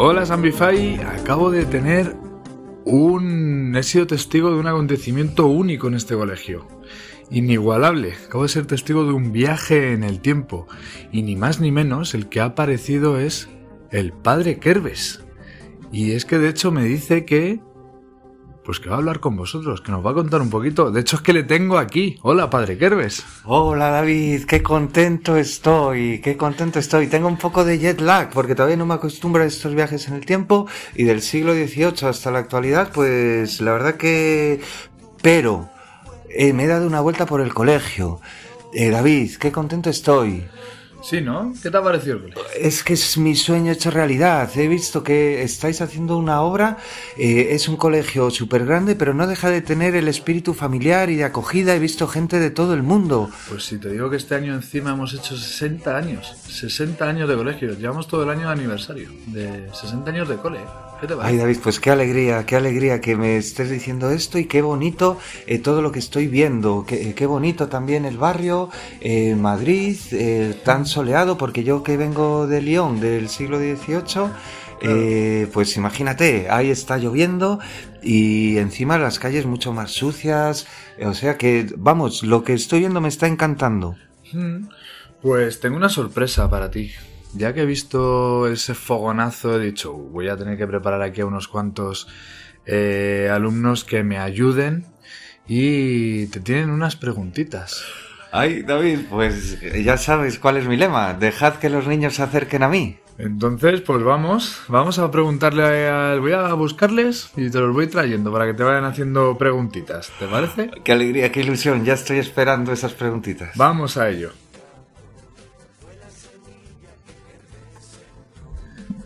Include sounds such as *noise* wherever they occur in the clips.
Hola Zambify, acabo de tener un... he sido testigo de un acontecimiento único en este colegio. Inigualable, acabo de ser testigo de un viaje en el tiempo. Y ni más ni menos, el que ha aparecido es el padre Kerbes. Y es que de hecho me dice que pues que va a hablar con vosotros, que nos va a contar un poquito. De hecho, es que le tengo aquí. Hola, padre Kerbes. Hola, David. Qué contento estoy. Qué contento estoy. Tengo un poco de jet lag porque todavía no me acostumbro a estos viajes en el tiempo y del siglo XVIII hasta la actualidad, pues la verdad que... Pero eh, me he dado una vuelta por el colegio. Eh, David, qué contento estoy. Sí, ¿no? ¿Qué te ha parecido el colegio? Es que es mi sueño hecho realidad. He visto que estáis haciendo una obra. eh, es un colegio súper grande, pero no deja de tener el espíritu familiar y de acogida. He visto gente de todo el mundo. Pues si te digo que este año encima hemos hecho 60 años. 60 años de colegio. Llevamos todo el año de aniversario. De 60 años de cole. ¿Qué te Ay? David, pues qué alegría, qué alegría que me estés diciendo esto y qué bonito eh, todo lo que estoy viendo. Qué, qué bonito también el barrio, eh, Madrid, eh, tan soleado, porque yo que vengo de Lyon del siglo XVIII, eh, pues imagínate, ahí está lloviendo y encima las calles mucho más sucias. eh, O sea que, vamos, lo que estoy viendo me está encantando. Mm. Pues tengo una sorpresa para ti. Ya que he visto ese fogonazo, he dicho, "Uh, voy a tener que preparar aquí a unos cuantos eh, alumnos que me ayuden y te tienen unas preguntitas. Ay, David, pues ya sabes cuál es mi lema. Dejad que los niños se acerquen a mí. Entonces, pues vamos, vamos a preguntarle al... Voy a buscarles y te los voy trayendo para que te vayan haciendo preguntitas, ¿te parece? Qué alegría, qué ilusión. Ya estoy esperando esas preguntitas. Vamos a ello.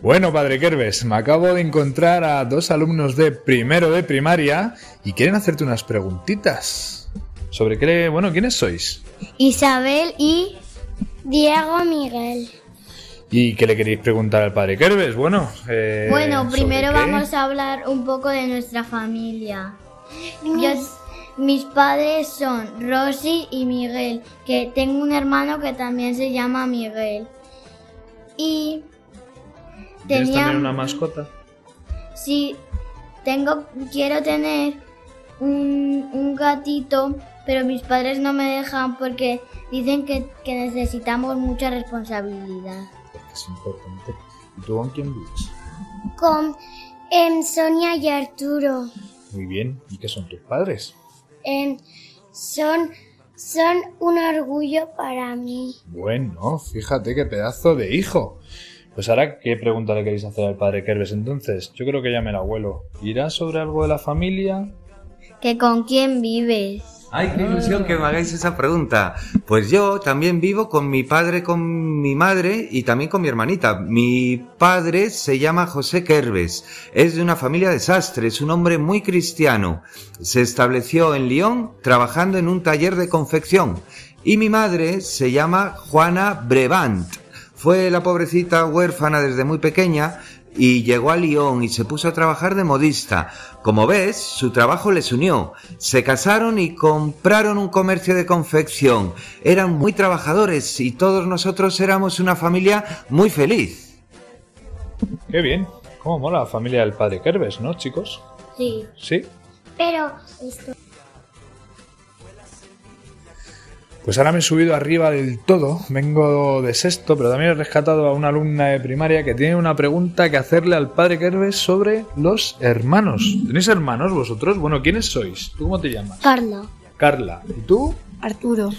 Bueno, padre Kerbes, me acabo de encontrar a dos alumnos de primero de primaria y quieren hacerte unas preguntitas. ¿Sobre qué? Bueno, ¿quiénes sois? Isabel y Diego Miguel. ¿Y qué le queréis preguntar al padre Kerbes? Bueno, eh, Bueno, ¿sobre primero vamos a hablar un poco de nuestra familia. Yo- mis padres son Rosy y Miguel, que tengo un hermano que también se llama Miguel. Y ¿Quieres tenía, tener una mascota? sí, tengo, quiero tener un, un gatito, pero mis padres no me dejan porque dicen que, que necesitamos mucha responsabilidad. Es importante. ¿Y tú con quién vives? Con em, Sonia y Arturo. Muy bien. ¿Y qué son tus padres? Em, son, son un orgullo para mí. Bueno, fíjate qué pedazo de hijo. Pues ahora, ¿qué pregunta le queréis hacer al padre Kerbes entonces? Yo creo que ya me la abuelo. ¿Irá sobre algo de la familia? ¿Que con quién vives? Ay, qué ilusión que me hagáis esa pregunta. Pues yo también vivo con mi padre, con mi madre y también con mi hermanita. Mi padre se llama José Kerbes. Es de una familia de sastres, un hombre muy cristiano. Se estableció en Lyon trabajando en un taller de confección. Y mi madre se llama Juana Brevant. Fue la pobrecita huérfana desde muy pequeña y llegó a Lyon y se puso a trabajar de modista. Como ves, su trabajo les unió. Se casaron y compraron un comercio de confección. Eran muy trabajadores y todos nosotros éramos una familia muy feliz. Qué bien. ¿Cómo mola la familia del padre Kerbes, no, chicos? Sí. Sí. Pero esto... Pues ahora me he subido arriba del todo, vengo de sexto, pero también he rescatado a una alumna de primaria que tiene una pregunta que hacerle al padre Kerbes sobre los hermanos. ¿Tenéis hermanos vosotros? Bueno, ¿quiénes sois? ¿Tú cómo te llamas? Carla. Carla. ¿Y tú? Arturo.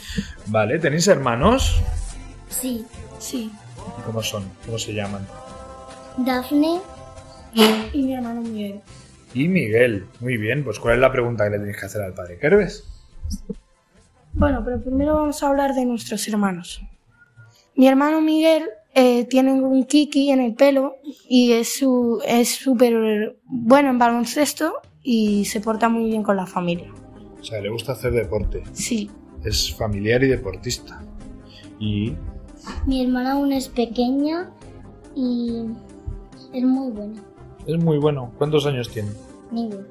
Vale, ¿tenéis hermanos? Sí. Sí. ¿Y ¿Cómo son? ¿Cómo se llaman? Dafne. Y mi hermano Miguel. Y Miguel. Muy bien, pues ¿cuál es la pregunta que le tenéis que hacer al padre Kerbes? Bueno, pero primero vamos a hablar de nuestros hermanos. Mi hermano Miguel eh, tiene un kiki en el pelo y es su es súper bueno en baloncesto y se porta muy bien con la familia. O sea, le gusta hacer deporte. Sí. Es familiar y deportista. Y Mi hermana aún es pequeña y es muy buena. es muy bueno. ¿Cuántos años tiene? Ninguno.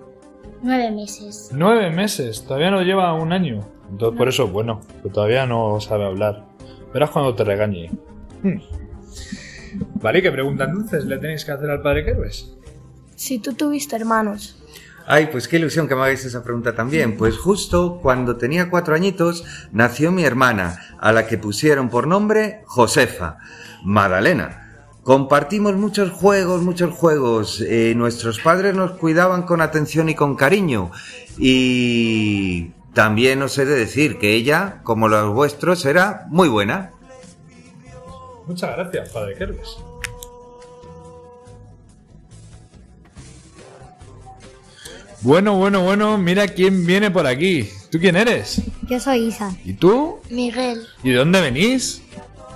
Nueve meses. Nueve meses. Todavía no lleva un año. Entonces, por eso es bueno. Que todavía no sabe hablar. Verás cuando te regañe. Hmm. Vale, ¿qué pregunta entonces le tenéis que hacer al padre Kerbes? Si tú tuviste hermanos, Ay, pues qué ilusión que me hagáis esa pregunta también. Pues justo cuando tenía cuatro añitos nació mi hermana, a la que pusieron por nombre Josefa, Madalena. Compartimos muchos juegos, muchos juegos. Eh, nuestros padres nos cuidaban con atención y con cariño. Y también os he de decir que ella, como los vuestros, era muy buena. Muchas gracias, padre Kerbes. Bueno, bueno, bueno, mira quién viene por aquí. ¿Tú quién eres? Yo soy Isa. ¿Y tú? Miguel. ¿Y de dónde venís?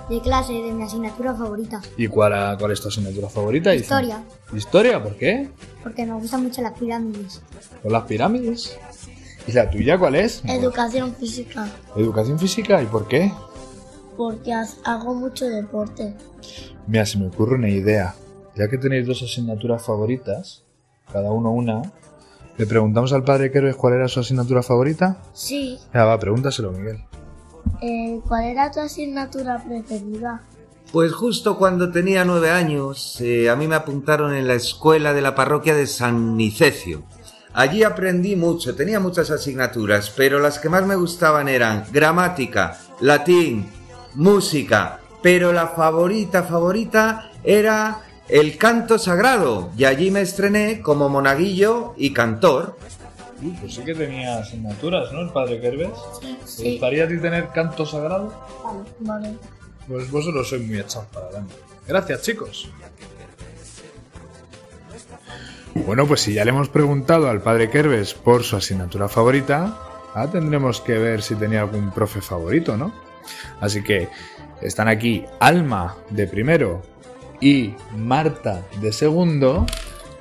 De clase, de mi asignatura favorita. ¿Y cuál, cuál es tu asignatura favorita? Historia. ¿Historia? ¿Por qué? Porque me gustan mucho las pirámides. ¿Con las pirámides? ¿Y la tuya cuál es? Educación física. ¿Educación física? ¿Y por qué? Porque hago mucho deporte. Mira, se me ocurre una idea. Ya que tenéis dos asignaturas favoritas, cada uno una, le preguntamos al padre Kerbes cuál era su asignatura favorita. Sí. Ya va, pregúntaselo, Miguel. Eh, ¿Cuál era tu asignatura preferida? Pues justo cuando tenía nueve años, eh, a mí me apuntaron en la escuela de la parroquia de San Nicecio. Allí aprendí mucho, tenía muchas asignaturas, pero las que más me gustaban eran gramática, latín, música, pero la favorita, favorita era el canto sagrado, y allí me estrené como monaguillo y cantor. Uy, pues sí que tenía asignaturas, ¿no? El padre Kerbes. Sí. ¿Te gustaría a ti tener canto sagrado? Vale. Pues vosotros sois muy echados para adelante. Gracias, chicos. Bueno, pues si ya le hemos preguntado al padre Kerbes por su asignatura favorita, ahora tendremos que ver si tenía algún profe favorito, ¿no? Así que están aquí Alma de primero y Marta de segundo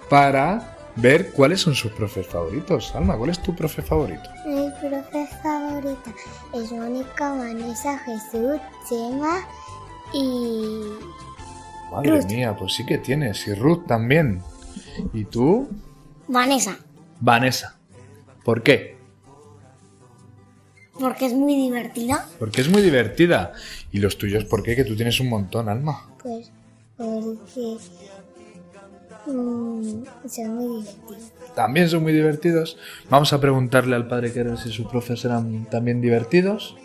para ver cuáles son sus profes favoritos. Alma, ¿cuál es tu profe favorito? Mi profe favorita es Mónica, Vanessa, Jesús, Chema y Madre mía, pues sí que tienes. Y Ruth también. ¿Y tú? Vanessa, Vanessa. ¿Por qué? porque es muy divertida. Porque es muy divertida. ¿Y los tuyos por qué? Que tú tienes un montón, Alma. Pues porque mm, son muy divertidas. También son muy divertidos. Vamos a preguntarle al padre Kerbes si sus profes eran también divertidos.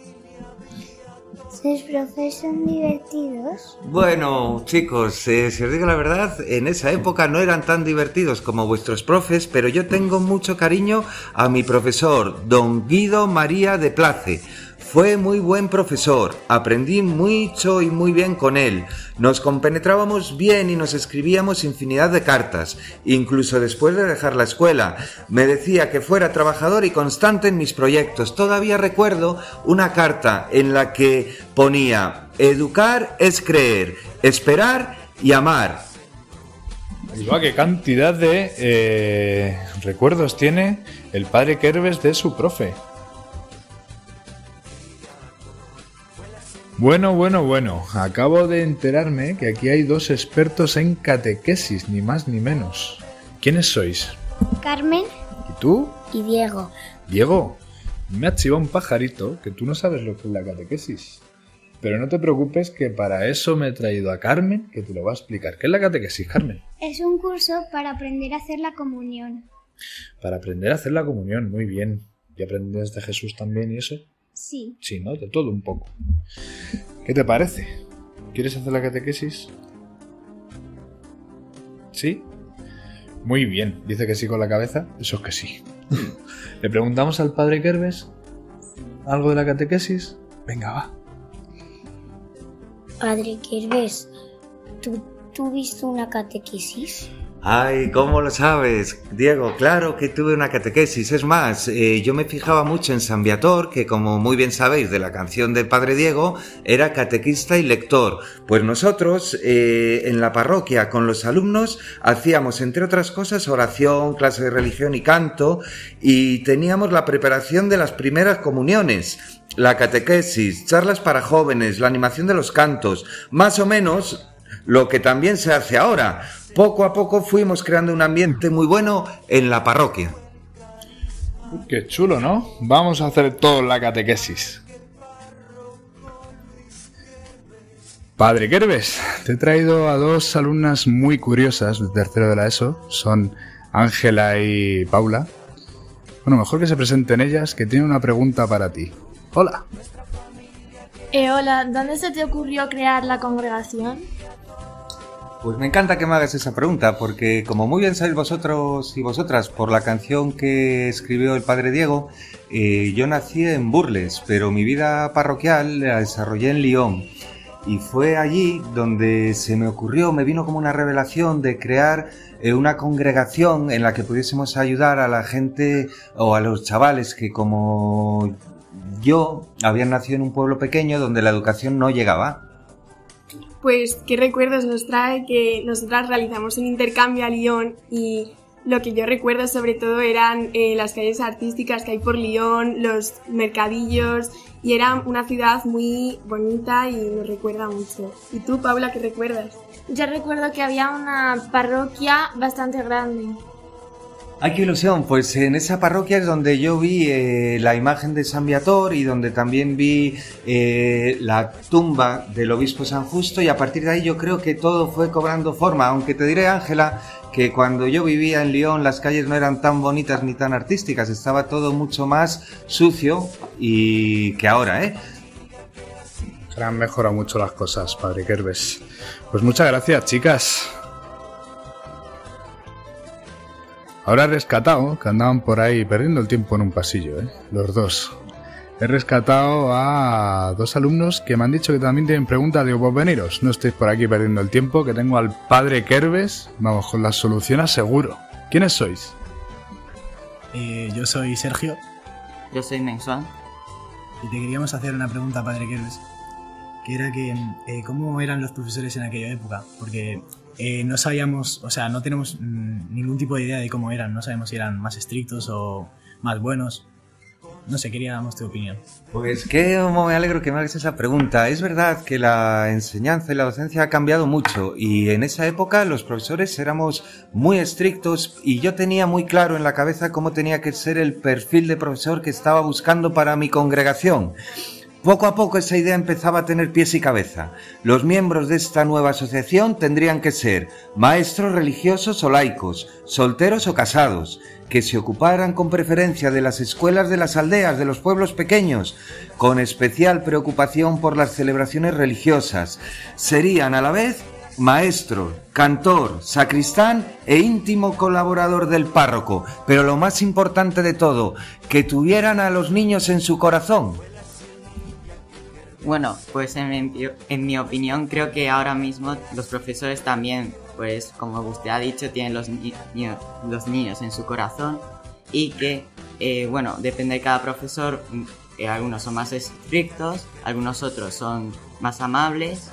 Sus profes son divertidos. Bueno, chicos, eh, si os digo la verdad, en esa época no eran tan divertidos como vuestros profes, pero yo tengo mucho cariño a mi profesor, don Guido María de Place. Fue muy buen profesor, aprendí mucho y muy bien con él. Nos compenetrábamos bien y nos escribíamos infinidad de cartas, incluso después de dejar la escuela. Me decía que fuera trabajador y constante en mis proyectos. Todavía recuerdo una carta en la que ponía, educar es creer, esperar y amar. Ahí qué cantidad de eh, recuerdos tiene el padre Kerbes de su profe. Bueno, bueno, bueno. Acabo de enterarme que aquí hay dos expertos en catequesis, ni más ni menos. ¿Quiénes sois? Carmen ¿Y tú? y Diego. Diego, me ha chivado un pajarito que tú no sabes lo que es la catequesis. Pero no te preocupes que para eso me he traído a Carmen, que te lo va a explicar. ¿Qué es la catequesis, Carmen? Es un curso para aprender a hacer la comunión. Para aprender a hacer la comunión, muy bien. ¿Y aprendes de Jesús también y eso? Sí. Sí, ¿no? De todo un poco. ¿Qué te parece? ¿Quieres hacer la catequesis? ¿Sí? Muy bien. Dice que sí con la cabeza. Eso es que sí. *laughs* ¿Le preguntamos al padre Kerbes algo de la catequesis? Venga, va. Padre Kerbes, ¿tú tuviste una catequesis? Ay, ¿cómo lo sabes, Diego? Claro que tuve una catequesis. Es más, eh, yo me fijaba mucho en San Viator, que como muy bien sabéis de la canción del Padre Diego, era catequista y lector. Pues nosotros, eh, en la parroquia, con los alumnos, hacíamos, entre otras cosas, oración, clase de religión y canto, y teníamos la preparación de las primeras comuniones. La catequesis, charlas para jóvenes, la animación de los cantos, más o menos lo que también se hace ahora. Poco a poco fuimos creando un ambiente muy bueno en la parroquia. Qué chulo, ¿no? Vamos a hacer todo la catequesis. Padre Kerbes, te he traído a dos alumnas muy curiosas de tercero de la ESO. Son Ángela y Paula. Bueno, mejor que se presenten ellas, que tienen una pregunta para ti. Hola. Eh, hola, ¿dónde se te ocurrió crear la congregación? Pues me encanta que me hagas esa pregunta, porque como muy bien sabéis vosotros y vosotras por la canción que escribió el padre Diego, eh, yo nací en Burles, pero mi vida parroquial la desarrollé en Lyon. Y fue allí donde se me ocurrió, me vino como una revelación de crear eh, una congregación en la que pudiésemos ayudar a la gente o a los chavales que como yo habían nacido en un pueblo pequeño donde la educación no llegaba. Pues, ¿qué recuerdos nos trae que nosotras realizamos un intercambio a Lyon y lo que yo recuerdo sobre todo eran eh, las calles artísticas que hay por Lyon, los mercadillos y era una ciudad muy bonita y nos recuerda mucho. ¿Y tú, Paula, qué recuerdas? Yo recuerdo que había una parroquia bastante grande. ¡Ay, qué ilusión! Pues en esa parroquia es donde yo vi eh, la imagen de San Viator y donde también vi eh, la tumba del obispo San Justo y a partir de ahí yo creo que todo fue cobrando forma, aunque te diré, Ángela, que cuando yo vivía en Lyon las calles no eran tan bonitas ni tan artísticas, estaba todo mucho más sucio y que ahora, ¿eh? Han mejorado mucho las cosas, padre Kerbes. Pues muchas gracias, chicas. Ahora he rescatado, que andaban por ahí perdiendo el tiempo en un pasillo, ¿eh? los dos. He rescatado a dos alumnos que me han dicho que también tienen preguntas. Digo, pues veniros, no estéis por aquí perdiendo el tiempo, que tengo al padre Kerbes. Vamos, con la solución seguro. ¿Quiénes sois? Eh, yo soy Sergio Yo soy Mensuan. y te queríamos hacer una pregunta, padre Kerbes, que era que eh, cómo eran los profesores en aquella época, porque eh, no sabíamos, o sea, no tenemos mm, ningún tipo de idea de cómo eran, no sabemos si eran más estrictos o más buenos. No sé, queríamos tu opinión. Pues qué me alegro que me hagas esa pregunta. Es verdad que la enseñanza y la docencia ha cambiado mucho y en esa época los profesores éramos muy estrictos y yo tenía muy claro en la cabeza cómo tenía que ser el perfil de profesor que estaba buscando para mi congregación. Poco a poco esa idea empezaba a tener pies y cabeza. Los miembros de esta nueva asociación tendrían que ser maestros religiosos o laicos, solteros o casados, que se ocuparan con preferencia de las escuelas de las aldeas, de los pueblos pequeños, con especial preocupación por las celebraciones religiosas. Serían a la vez maestro, cantor, sacristán e íntimo colaborador del párroco, pero lo más importante de todo, que tuvieran a los niños en su corazón. Bueno, pues en, mi- opinión creo que ahora mismo los profesores también, pues como usted ha dicho, tienen los, ni- los niños en su corazón y que, eh, bueno, depende de cada profesor, mm, eh, algunos son más estrictos, algunos otros son más amables.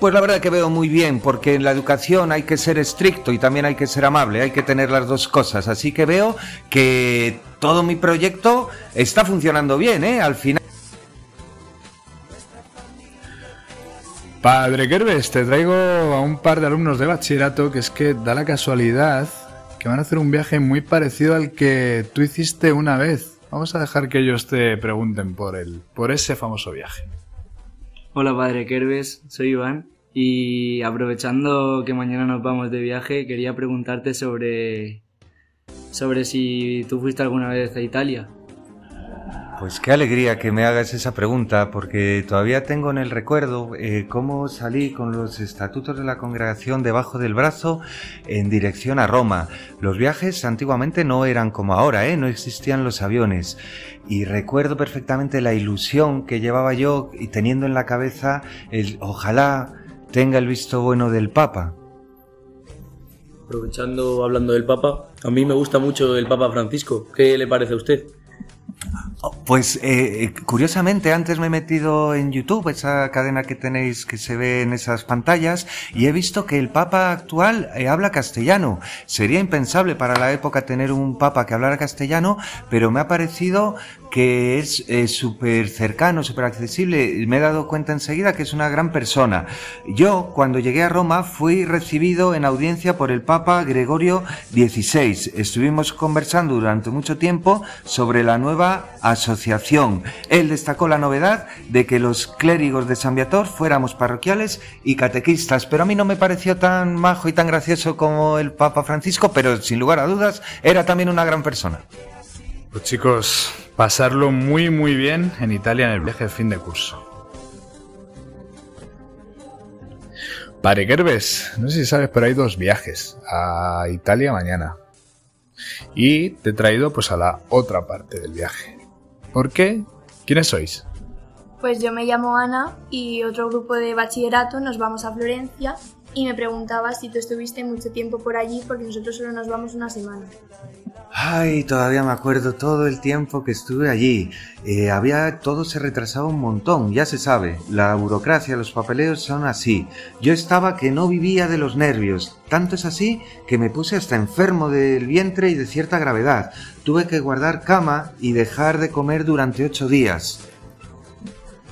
Pues la verdad que veo muy bien, porque en la educación hay que ser estricto y también hay que ser amable, hay que tener las dos cosas. Así que veo que todo mi proyecto está funcionando bien, ¿eh? Al final. Padre Kerbes, te traigo a un par de alumnos de bachillerato que es que da la casualidad que van a hacer un viaje muy parecido al que tú hiciste una vez. Vamos a dejar que ellos te pregunten por él, por ese famoso viaje. Hola padre Kerbes, soy Iván y aprovechando que mañana nos vamos de viaje quería preguntarte sobre sobre si tú fuiste alguna vez a Italia. Pues qué alegría que me hagas esa pregunta, porque todavía tengo en el recuerdo eh, cómo salí con los estatutos de la congregación debajo del brazo en dirección a Roma. Los viajes antiguamente no eran como ahora, ¿eh? no existían los aviones. Y recuerdo perfectamente la ilusión que llevaba yo y teniendo en la cabeza el ojalá tenga el visto bueno del Papa. Aprovechando, hablando del Papa, a mí me gusta mucho el Papa Francisco. ¿Qué le parece a usted? Pues eh, curiosamente antes me he metido en YouTube, esa cadena que tenéis que se ve en esas pantallas, y he visto que el Papa actual eh, habla castellano. Sería impensable para la época tener un Papa que hablara castellano, pero me ha parecido que es eh, súper cercano, súper accesible. Me he dado cuenta enseguida que es una gran persona. Yo, cuando llegué a Roma, fui recibido en audiencia por el Papa Gregorio XVI. Estuvimos conversando durante mucho tiempo sobre la nueva asociación. Él destacó la novedad de que los clérigos de San Viator fuéramos parroquiales y catequistas, pero a mí no me pareció tan majo y tan gracioso como el Papa Francisco, pero sin lugar a dudas era también una gran persona. Pues chicos, pasarlo muy muy bien en Italia en el viaje de fin de curso. Padre Gerbes, no sé si sabes, pero hay dos viajes a Italia mañana. Y te he traído pues a la otra parte del viaje. ¿Por qué? ¿Quiénes sois? Pues yo me llamo Ana y otro grupo de bachillerato nos vamos a Florencia y me preguntaba si tú estuviste mucho tiempo por allí porque nosotros solo nos vamos una semana. Ay, todavía me acuerdo todo el tiempo que estuve allí. Eh, había todo se retrasaba un montón, ya se sabe. La burocracia, los papeleos son así. Yo estaba que no vivía de los nervios. Tanto es así que me puse hasta enfermo del vientre y de cierta gravedad. Tuve que guardar cama y dejar de comer durante ocho días.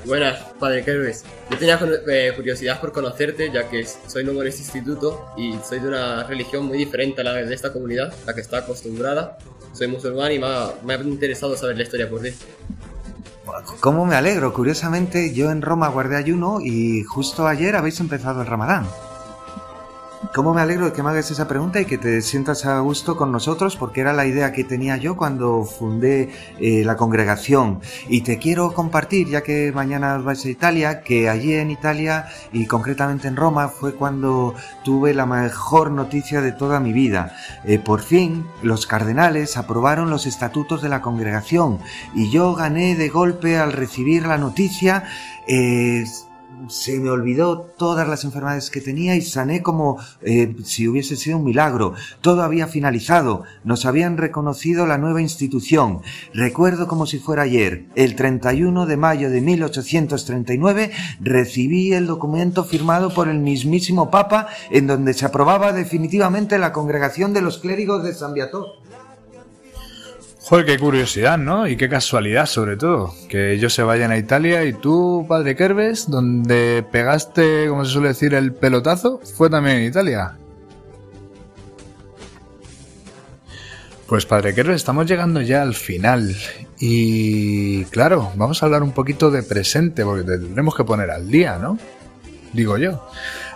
Buenas, padre Kermes. Yo tenía eh, curiosidad por conocerte, ya que soy nuevo en este instituto y soy de una religión muy diferente a la de esta comunidad, la que está acostumbrada. Soy musulmán y me ha, me ha interesado saber la historia por ti. ¿Cómo me alegro? Curiosamente, yo en Roma guardé ayuno y justo ayer habéis empezado el Ramadán. ¿Cómo me alegro de que me hagas esa pregunta y que te sientas a gusto con nosotros? Porque era la idea que tenía yo cuando fundé eh, la congregación. Y te quiero compartir, ya que mañana vais a Italia, que allí en Italia y concretamente en Roma fue cuando tuve la mejor noticia de toda mi vida. Eh, por fin, los cardenales aprobaron los estatutos de la congregación y yo gané de golpe al recibir la noticia. Eh, se me olvidó todas las enfermedades que tenía y sané como eh, si hubiese sido un milagro. Todo había finalizado. Nos habían reconocido la nueva institución. Recuerdo como si fuera ayer. El 31 de mayo de 1839 recibí el documento firmado por el mismísimo Papa en donde se aprobaba definitivamente la congregación de los clérigos de San Viator. Joder, qué curiosidad, ¿no? Y qué casualidad, sobre todo. Que ellos se vayan a Italia y tú, padre Kerves, donde pegaste, como se suele decir, el pelotazo, fue también en Italia. Pues padre Kerves, estamos llegando ya al final. Y claro, vamos a hablar un poquito de presente, porque tendremos que poner al día, ¿no? Digo yo.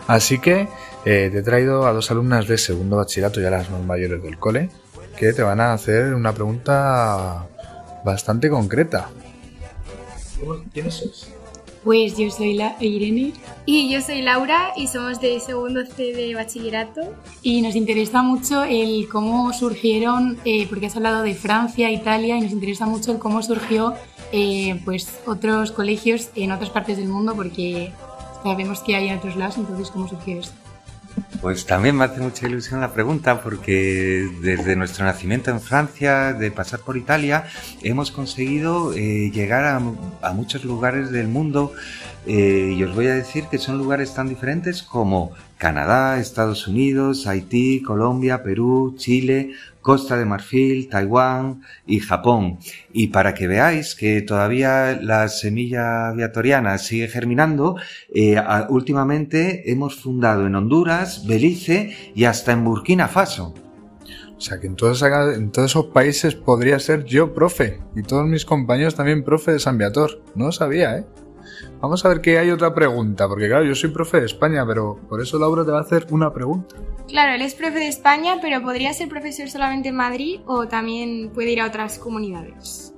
Así que eh, te he traído a dos alumnas de segundo bachillerato, ya las más mayores del cole, que te van a hacer una pregunta bastante concreta. ¿Quiénes sois? Pues yo soy la Irene Y yo soy Laura y somos de segundo C de bachillerato. y nos interesa mucho el cómo surgieron, eh, porque has hablado de Francia, Italia, y nos interesa mucho el cómo surgió eh, pues otros colegios en otras partes del mundo, porque sabemos que hay en otros lados, entonces cómo surgió esto. Pues también me hace mucha ilusión la pregunta porque desde nuestro nacimiento en Francia, de pasar por Italia, hemos conseguido eh, llegar a, muchos lugares del mundo eh, y os voy a decir que son lugares tan diferentes como Canadá, Estados Unidos, Haití, Colombia, Perú, Chile, Costa de Marfil, Taiwán y Japón. Y para que veáis que todavía la semilla viatoriana sigue germinando, eh, últimamente hemos fundado en Honduras, Belice y hasta en Burkina Faso. O sea que en todos, en todos esos países podría ser yo profe y todos mis compañeros también profe de San Viator. No lo sabía, ¿eh? Vamos a ver que hay otra pregunta, porque claro, yo soy profe de España, pero por eso Laura te va a hacer una pregunta. Claro, él es profe de España, pero podría ser profesor solamente en Madrid o también puede ir a otras comunidades.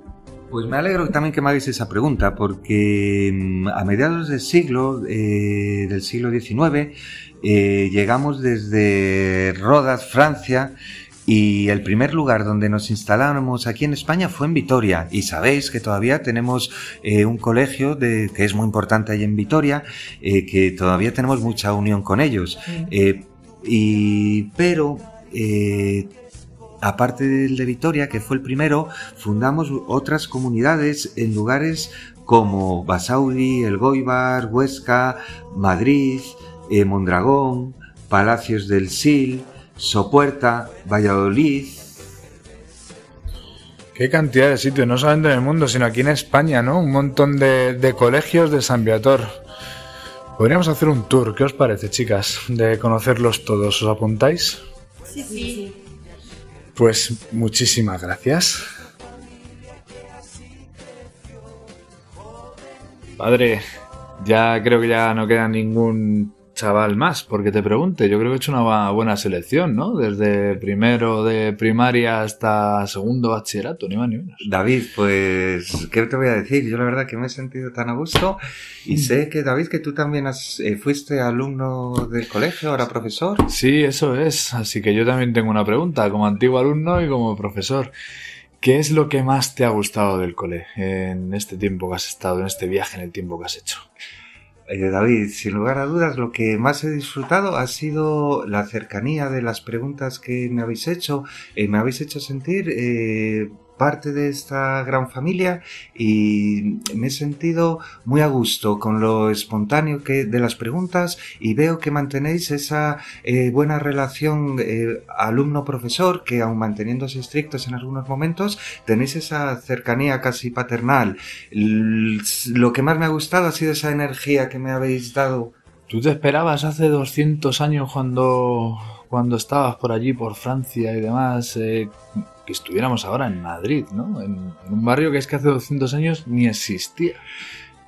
Pues me alegro también que me hagáis esa pregunta, porque mm, a mediados del siglo, eh, del siglo XIX, eh, llegamos desde Rodas, Francia, y el primer lugar donde nos instalamos aquí en España fue en Vitoria. Y sabéis que todavía tenemos eh, un colegio de, que es muy importante ahí en Vitoria, eh, que todavía tenemos mucha unión con ellos. Eh, y, pero aparte del de Vitoria, que fue el primero, fundamos otras comunidades en lugares como Basauri, El Goibar, Huesca, Madrid, eh, Mondragón, Palacios del Sil, Sopuerta, Valladolid. Qué cantidad de sitios, no solamente en el mundo, sino aquí en España, ¿no? Un montón de, colegios de San Viator. Podríamos hacer un tour, ¿qué os parece, chicas? De conocerlos todos, ¿os apuntáis? Sí, sí. Pues muchísimas gracias. Padre, ya creo que ya no queda ningún chaval más porque te pregunte. Yo creo que he hecho una buena selección, ¿no? Desde primero de primaria hasta segundo bachillerato, ni más ni menos. David, pues, ¿qué te voy a decir? Yo la verdad que me he sentido tan a gusto y sé que, David, que tú también has, eh, fuiste alumno del colegio, ahora profesor. Sí, eso es. Así que yo también tengo una pregunta, como antiguo alumno y como profesor. ¿Qué es lo que más te ha gustado del cole en este tiempo que has estado, en este viaje, en el tiempo que has hecho? Eh, David, sin lugar a dudas, lo que más he disfrutado ha sido la cercanía de las preguntas que me habéis hecho. Eh, me habéis hecho sentir eh, parte de esta gran familia y me he sentido muy a gusto con lo espontáneo que de las preguntas y veo que mantenéis esa eh, buena relación eh, alumno-profesor que aun manteniéndose estrictos en algunos momentos tenéis esa cercanía casi paternal. lo que más me ha gustado ha sido esa energía que me habéis dado. ¿Tú te esperabas hace 200 años cuando cuando estabas por allí, por Francia y demás, eh, que estuviéramos ahora en Madrid, ¿no? En, en, un barrio que es que hace 200 años ni existía.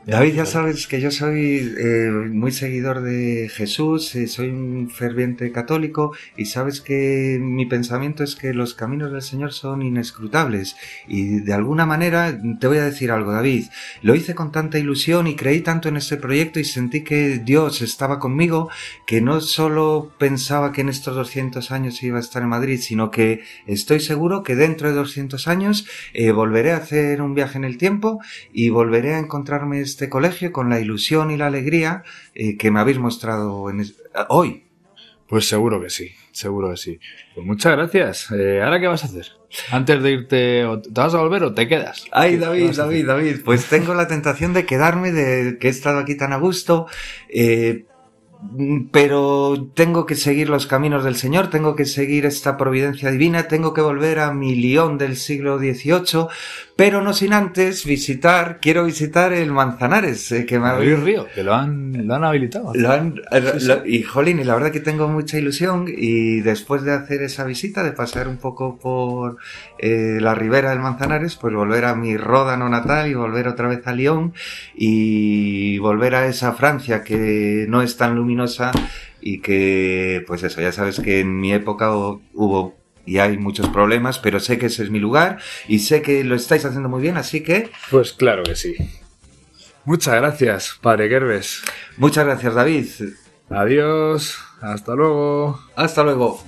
David, ya sabes que yo soy eh, muy seguidor de Jesús, eh, soy un ferviente católico y sabes que mi pensamiento es que los caminos del Señor son inescrutables. Y de alguna manera te voy a decir algo, David, lo hice con tanta ilusión y creí tanto en este proyecto y sentí que Dios estaba conmigo que no solo pensaba que en estos 200 años iba a estar en Madrid, sino que estoy seguro que dentro de 200 años eh, volveré a hacer un viaje en el tiempo y volveré a encontrarme este colegio con la ilusión y la alegría eh, que me habéis mostrado en hoy. Pues seguro que sí, seguro que sí. Pues muchas gracias. Eh, ¿Ahora qué vas a hacer? Antes de irte, ¿te vas a volver o te quedas? Ay, David, David, David. Pues tengo la tentación de quedarme, de que he estado aquí tan a gusto. Eh, pero tengo que seguir los caminos del Señor, tengo que seguir esta providencia divina, tengo que volver a mi León del siglo XVIII, pero no sin antes visitar, quiero visitar el Manzanares, eh, que me ha Río, que lo han, lo han habilitado. Lo han, Y jolín, y la verdad que tengo mucha ilusión y después de hacer esa visita, de pasear un poco por eh, la ribera del Manzanares, pues volver a mi Ródano natal y volver otra vez a León y volver a esa Francia que no es tan luminosa y que, pues eso, ya sabes que en mi época hubo y hay muchos problemas, pero sé que ese es mi lugar y sé que lo estáis haciendo muy bien, así que... Pues claro que sí. Muchas gracias, padre Gerbes. Muchas gracias, David. Adiós. Hasta luego. Hasta luego.